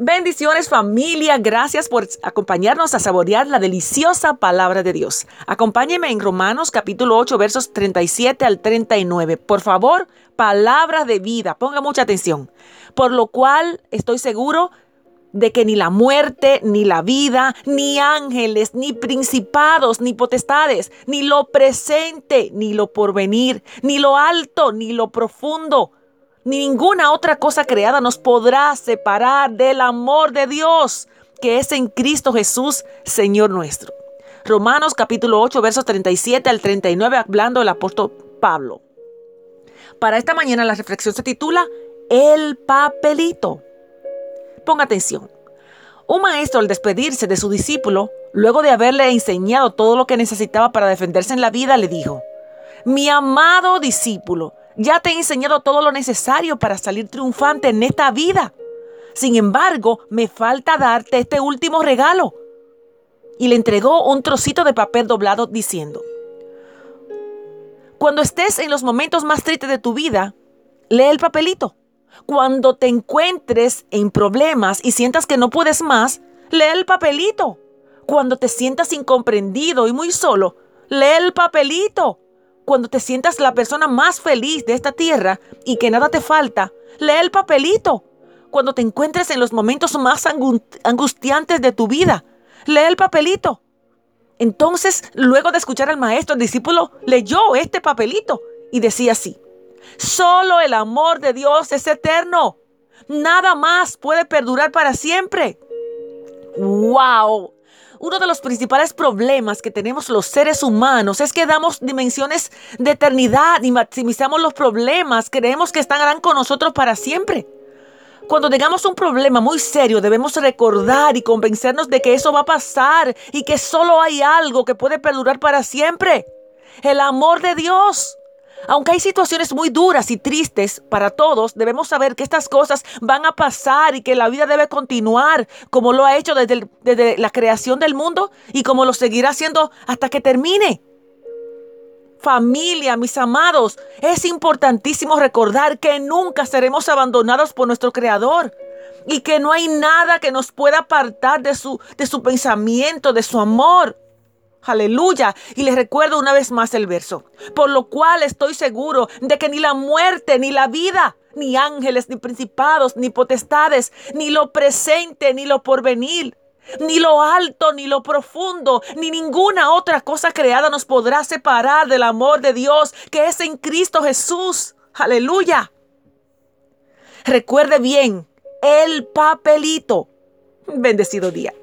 Bendiciones familia, gracias por acompañarnos a saborear la deliciosa palabra de Dios. Acompáñeme en Romanos capítulo 8 versos 37 al 39. Por favor, palabra de vida, ponga mucha atención. Por lo cual estoy seguro de que ni la muerte, ni la vida, ni ángeles, ni principados, ni potestades, ni lo presente, ni lo porvenir, ni lo alto, ni lo profundo, ni ninguna otra cosa creada nos podrá separar del amor de Dios que es en Cristo Jesús, Señor nuestro. Romanos capítulo 8, versos 37 al 39, hablando el apóstol Pablo. Para esta mañana la reflexión se titula El papelito. Ponga atención. Un maestro al despedirse de su discípulo, luego de haberle enseñado todo lo que necesitaba para defenderse en la vida, le dijo, mi amado discípulo, ya te he enseñado todo lo necesario para salir triunfante en esta vida. Sin embargo, me falta darte este último regalo. Y le entregó un trocito de papel doblado diciendo, cuando estés en los momentos más tristes de tu vida, lee el papelito. Cuando te encuentres en problemas y sientas que no puedes más, lee el papelito. Cuando te sientas incomprendido y muy solo, lee el papelito. Cuando te sientas la persona más feliz de esta tierra y que nada te falta, lee el papelito. Cuando te encuentres en los momentos más angustiantes de tu vida, lee el papelito. Entonces, luego de escuchar al maestro, el discípulo leyó este papelito y decía así, solo el amor de Dios es eterno. Nada más puede perdurar para siempre. ¡Wow! Uno de los principales problemas que tenemos los seres humanos es que damos dimensiones de eternidad y maximizamos los problemas, creemos que estarán con nosotros para siempre. Cuando tengamos un problema muy serio, debemos recordar y convencernos de que eso va a pasar y que solo hay algo que puede perdurar para siempre. El amor de Dios. Aunque hay situaciones muy duras y tristes para todos, debemos saber que estas cosas van a pasar y que la vida debe continuar como lo ha hecho desde, la creación del mundo y como lo seguirá haciendo hasta que termine. Familia, mis amados, es importantísimo recordar que nunca seremos abandonados por nuestro Creador y que no hay nada que nos pueda apartar de su pensamiento, de su amor. Aleluya. Y les recuerdo una vez más el verso. Por lo cual estoy seguro de que ni la muerte, ni la vida, ni ángeles, ni principados, ni potestades, ni lo presente, ni lo porvenir, ni lo alto, ni lo profundo, ni ninguna otra cosa creada nos podrá separar del amor de Dios que es en Cristo Jesús. Aleluya. Recuerde bien, el papelito. Bendecido día.